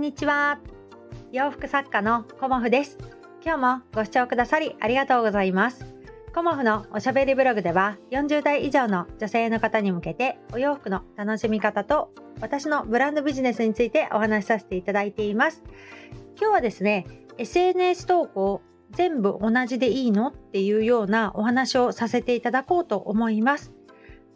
んにちは。洋服作家のコモフです。今日もご視聴くださりありがとうございます。コモフのおしゃべりブログでは40代以上の女性の方に向けてお洋服の楽しみ方と私のブランドビジネスについてお話しさせていただいています。今日はですね SNS 投稿全部同じでいいの？っていうようなお話をさせていただこうと思います。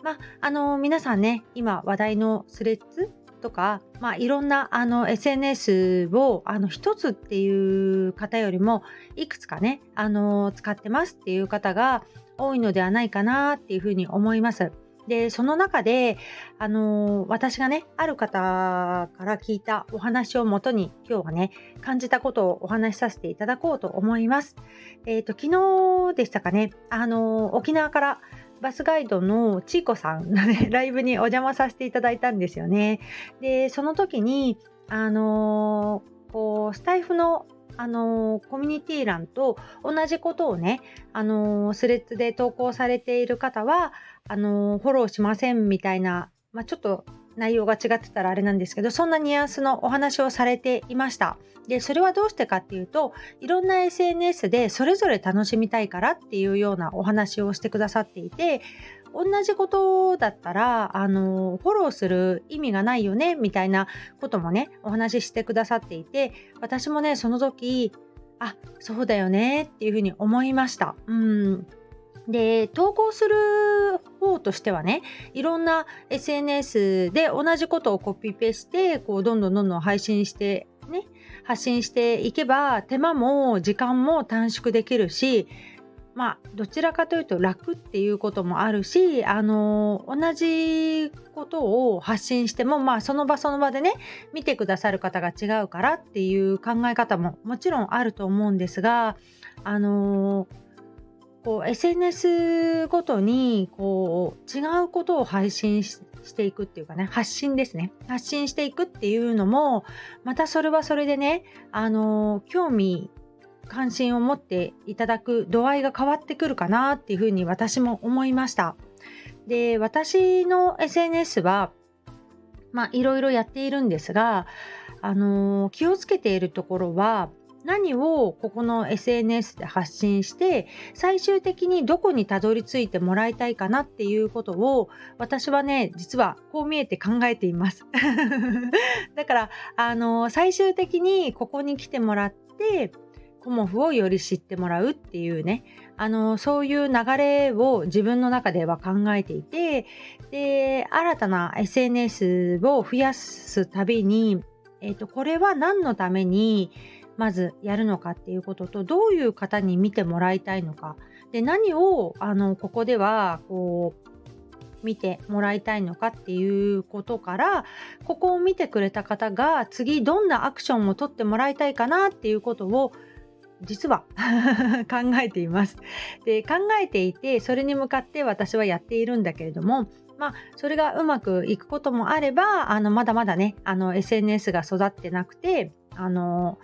まあ、あの皆さんね今話題のスレッズとか、まあ、いろんなあの SNS をあの1つっていう方よりもいくつかねあの使ってますっていう方が多いのではないかなっていうふうに思います。でその中で、あの私がねある方から聞いたお話をもとに今日はね感じたことをお話しさせていただこうと思います。えっ、ー、と昨日でしたかね、あの沖縄からバスガイドのちいこさんのね、ライブにお邪魔させていただいたんですよね。で、その時に、あのー、こう、スタイフのあのー、コミュニティ欄と同じことをね、あのー、スレッズで投稿されている方は、あのフォローしませんみたいな、まあ、ちょっと内容が違ってたらあれなんですけどそんなニュアンスのお話をされていました。でそれはどうしてかっていうといろんな SNS でそれぞれ楽しみたいからっていうようなお話をしてくださっていて同じことだったらあのフォローする意味がないよねみたいなこともねお話ししてくださっていて私もねその時あそうだよねっていうふうに思いました。うん。で投稿する方としてはねいろんな SNS で同じことをコピペしてこうどんどんどんどん配信してね発信していけば手間も時間も短縮できるしまあどちらかというと楽っていうこともあるしあの同じことを発信してもまあその場その場でね見てくださる方が違うからっていう考え方ももちろんあると思うんですがあのーこう SNS ごとにこう違うことを配信していくっていうかね発信ですね。発信していくっていうのもまたそれはそれでねあの興味関心を持っていただく度合いが変わってくるかなっていうふうに私も思いました。で私の SNS はまあいろいろやっているんですがあの気をつけているところは何をここの SNS で発信して最終的にどこにたどり着いてもらいたいかなっていうことを私はね実はこう見えて考えています。だからあの最終的にここに来てもらってコモフをより知ってもらうっていうねあのそういう流れを自分の中では考えていてで新たな SNS を増やすたびに、えーとこれは何のためにまずやるのかっていうこととどういう方に見てもらいたいのかで何をあのここではこう見てもらいたいのかっていうことからここを見てくれた方が次どんなアクションを取ってもらいたいかなっていうことを実は 考えています。で考えていてそれに向かって私はやっているんだけれどもまあそれがうまくいくこともあればあのまだまだねあの SNS が育ってなくてあの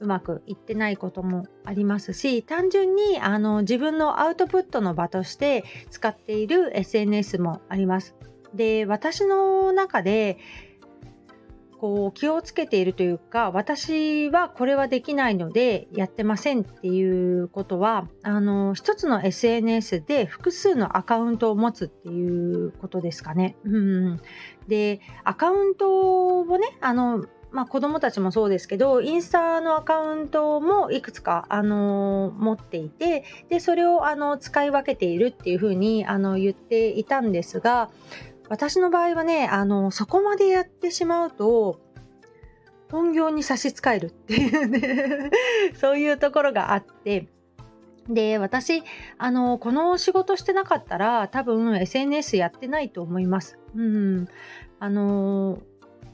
うまくいってないこともありますし単純にあの自分のアウトプットの場として使っている SNS もあります。で私の中でこう気をつけているというか私はこれはできないのでやってませんっていうことはあの一つの SNS で複数のアカウントを持つっていうことですかね。うん、でアカウントをねあのまあ、子供たちもそうですけどインスタのアカウントもいくつか、あの、持っていてでそれを、あの使い分けているっていうふうに、あの言っていたんですが私の場合はね、あのそこまでやってしまうと本業に差し支えるっていうね そういうところがあってで私あのこの仕事してなかったら多分 SNS やってないと思います。うん、あの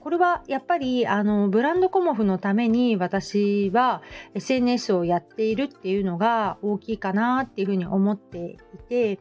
これはやっぱりあのブランドコモフのために私は SNS をやっているっていうのが大きいかなっていうふうに思っていて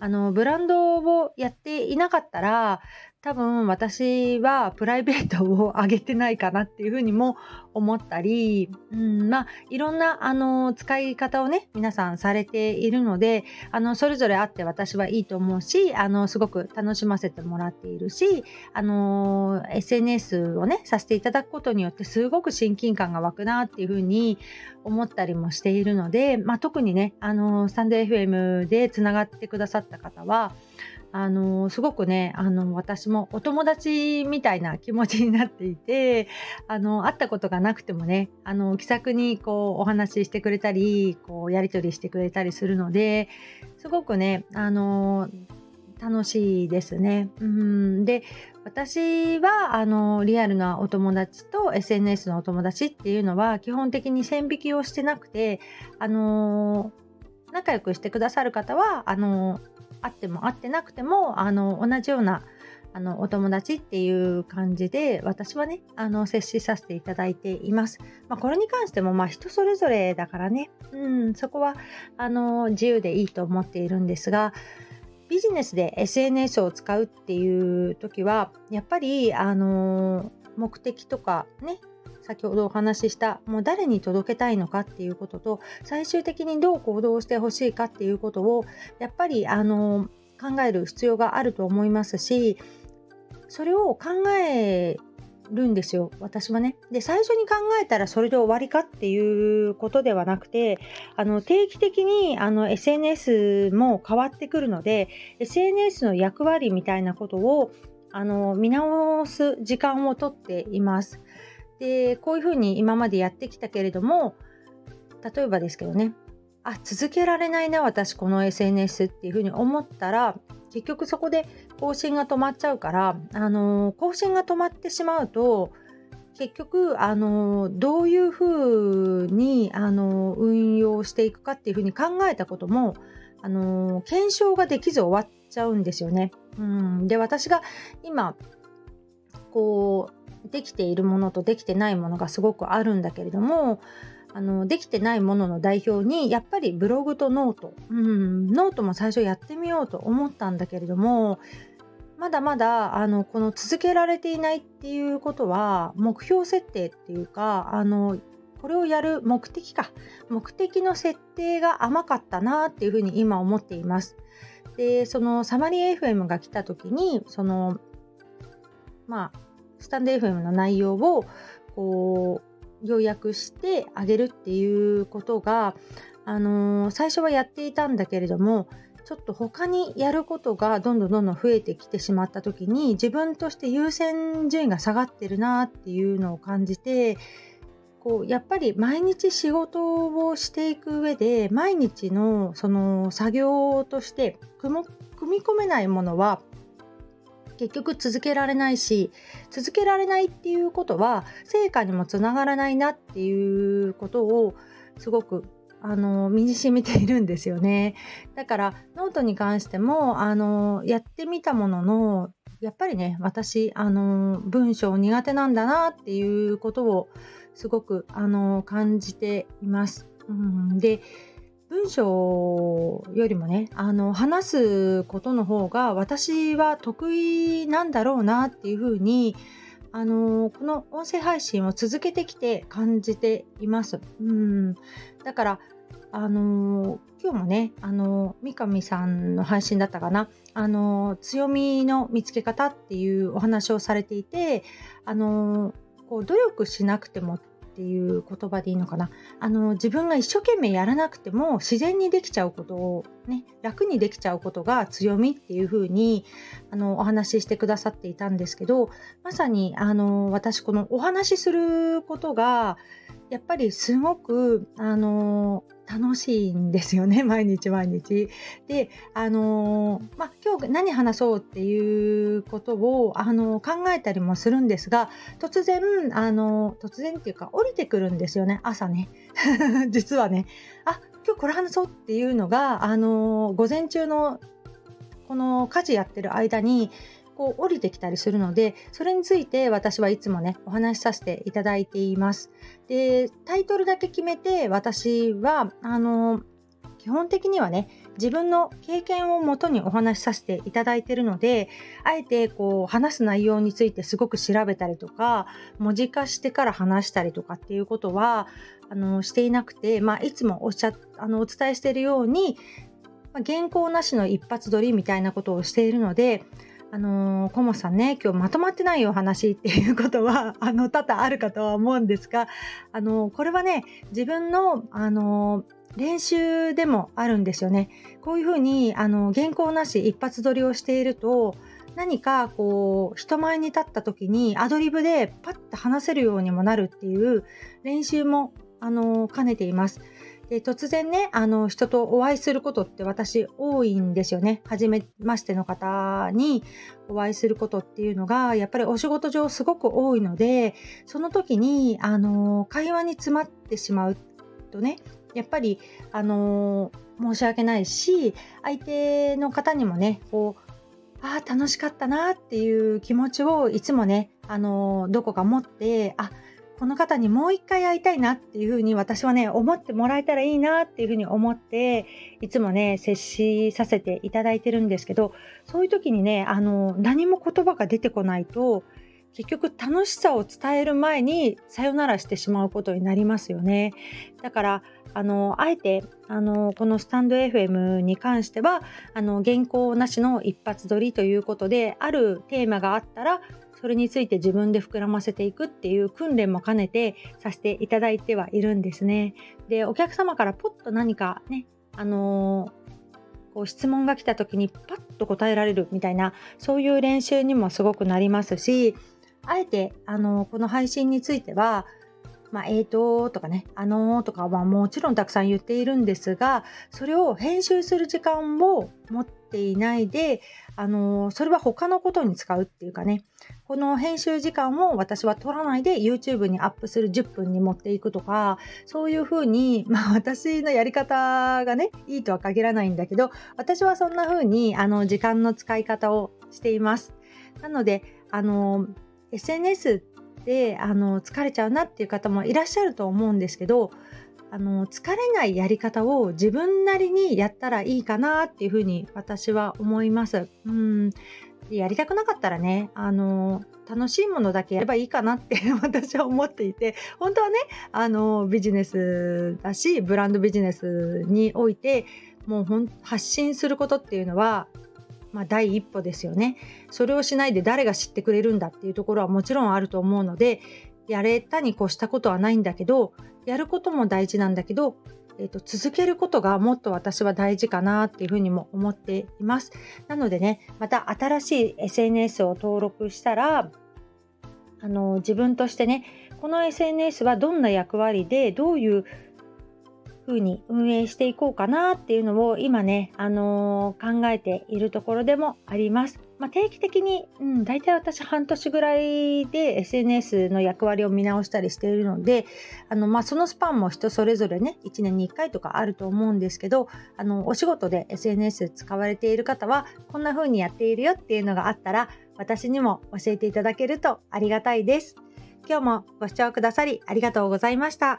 あのブランドをやっていなかったら多分私はプライベートを上げてないかなっていうふうにも思ったり、うん、まあいろんなあの使い方をね皆さんされているのであのそれぞれあって私はいいと思うしあのすごく楽しませてもらっているしあの SNS をねさせていただくことによってすごく親近感が湧くなっていうふうに思ったりもしているので、まあ、特にねあのスタンド FM でつながってくださった方はあのすごくねあの私もお友達みたいな気持ちになっていてあの会ったことがなくてもねあの気さくにこうお話ししてくれたりこうやり取りしてくれたりするのですごくねあの楽しいですね。うんで私はあのリアルなお友達と SNS のお友達っていうのは基本的に線引きをしてなくてあの仲良くしてくださる方はあのあっても会ってなくてもあの同じようなあのお友達っていう感じで私はねあの接しさせていただいています。まあ、これに関してもまあ人それぞれだからね、うん、そこはあの自由でいいと思っているんですがビジネスで SNS を使うっていう時はやっぱりあの目的とかね先ほどお話ししたもう誰に届けたいのかっていうことと最終的にどう行動してほしいかっていうことをやっぱりあの考える必要があると思いますしそれを考えるんですよ私はね。で最初に考えたらそれで終わりかっていうことではなくてあの定期的にあの SNS も変わってくるので SNS の役割みたいなことをあの見直す時間をとっています。でこういうふうに今までやってきたけれども例えばですけどねあ続けられないな私この SNS っていうふうに思ったら結局そこで更新が止まっちゃうから、あのー、更新が止まってしまうと結局、あのー、どういうふうに、あのー、運用していくかっていうふうに考えたことも、あの検証ができず終わっちゃうんですよね。うん、で私が今こうできているものとできてないものがすごくあるんだけれどもあのできてないものの代表にやっぱりブログと note、うん、ノートも最初やってみようと思ったんだけれどもまだまだあのこの続けられていないっていうことは目標設定っていうかあのこれをやる目的か目的の設定が甘かったなっていうふうに今思っています。でそのサマリー FM が来た時にそのまあスタンド FM の内容をこう要約してあげるっていうことが、あのー、最初はやっていたんだけれどもちょっと他にやることがどんどんどんどん増えてきてしまった時に自分として優先順位が下がってるなっていうのを感じてこうやっぱり毎日仕事をしていく上で毎日のその作業として組み込めないものは結局続けられないし続けられないっていうことは成果にもつながらないなっていうことをすごくあの身に染みているんですよねだからノートに関してもあのやってみたもののやっぱりね私あの文章苦手なんだなっていうことをすごくあの感じています。うん、で文章よりもねあの話すことの方が私は得意なんだろうなっていうふうにあのこの音声配信を続けてきて感じています。うんだからあの今日もねあの三上さんの配信だったかなあの強みの見つけ方っていうお話をされていてあのこう努力しなくてもっていう言葉でいいのかな。あの自分が一生懸命やらなくても自然にできちゃうことをね楽にできちゃうことが強みっていうふうにあのお話ししてくださっていたんですけどまさにあの私このお話しすることがやっぱりすごくあの楽しいんですよね毎日毎日。であの、ま、今日何話そうっていうことを、あの、考えたりもするんですが突然、あの、突然っていうか降りてくるんですよね朝ね 実はねあ今日これ話そうっていうのが、あの午前中のこの家事やってる間にこう降りてきたりするのでそれについて私はいつもねお話しさせていただいています。でタイトルだけ決めて私はあの基本的にはね自分の経験をもとにお話しさせていただいてるのであえてこう話す内容についてすごく調べたりとか文字化してから話したりとかっていうことはあのしていなくて、まあ、いつもおっしゃあのお伝えしているように、まあ、原稿なしの一発撮りみたいなことをしているのであのー、コモさんね、今日まとまってないお話っていうことは、あの、多々あるかとは思うんですが、あのー、これはね、自分の、あのー練習でもあるんですよね。こういうふうにあの原稿なし一発撮りをしていると何かこう人前に立った時にアドリブでパッと話せるようにもなるっていう練習もあの兼ねています。で突然ねあの人とお会いすることって私多いんですよね。初めましての方にお会いすることっていうのがやっぱりお仕事上すごく多いのでその時にあの会話に詰まってしまうとねやっぱり、あの、申し訳ないし相手の方にもねこうああ楽しかったなっていう気持ちをいつもね、あの、どこか持ってあこの方にもう一回会いたいなっていうふうに私はね思ってもらえたらいいなっていうふうに思っていつもね接しさせていただいてるんですけどそういう時にねあの何も言葉が出てこないと結局楽しさを伝える前にさよならしてしまうことになりますよね。だからあのあえてあのこのスタンド FM に関してはあの原稿なしの一発撮りということであるテーマがあったらそれについて自分で膨らませていくっていう訓練も兼ねてさせていただいてはいるんですね。でお客様からポッと何かねあのこう質問が来た時にパッと答えられるみたいなそういう練習にもすごくなりますしあえてあのこの配信についてはまあ、えーととかね、あのーとかはもちろんたくさん言っているんですが、それを編集する時間を持っていないで、あのー、それは他のことに使うっていうかね、この編集時間を私は取らないで YouTube にアップする10分に持っていくとか、そういうふうに、まあ私のやり方がね、いいとは限らないんだけど、私はそんなふうに、あの、時間の使い方をしています。なので、あの、SNS ってであの疲れちゃうなっていう方もいらっしゃると思うんですけどあの疲れないやり方を自分なりにやったらいいかなっていうふうに私は思います。うんやりたくなかったらねあの楽しいものだけやればいいかなって 私は思っていて本当はねあのビジネスだしブランドビジネスにおいてもうほん発信することっていうのはまあ、第一歩ですよね。それをしないで誰が知ってくれるんだっていうところはもちろんあると思うので、やれたに越したことはないんだけど、やることも大事なんだけど、えーと、続けることがもっと私は大事かなっていうふうにも思っています。なのでね、また新しい SNS を登録したら、あの自分としてね、この SNS はどんな役割でどういう風に運営していこうかなっていうのを今ね、あのー、考えているところでもあります。まあ、定期的に、うん、大体私半年ぐらいで SNS の役割を見直したりしているので、あのまあ、そのスパンも人それぞれね、1年に1回とかあると思うんですけど、あのお仕事で SNS 使われている方は、こんな風にやっているよっていうのがあったら、私にも教えていただけるとありがたいです。今日もご視聴くださりありがとうございました。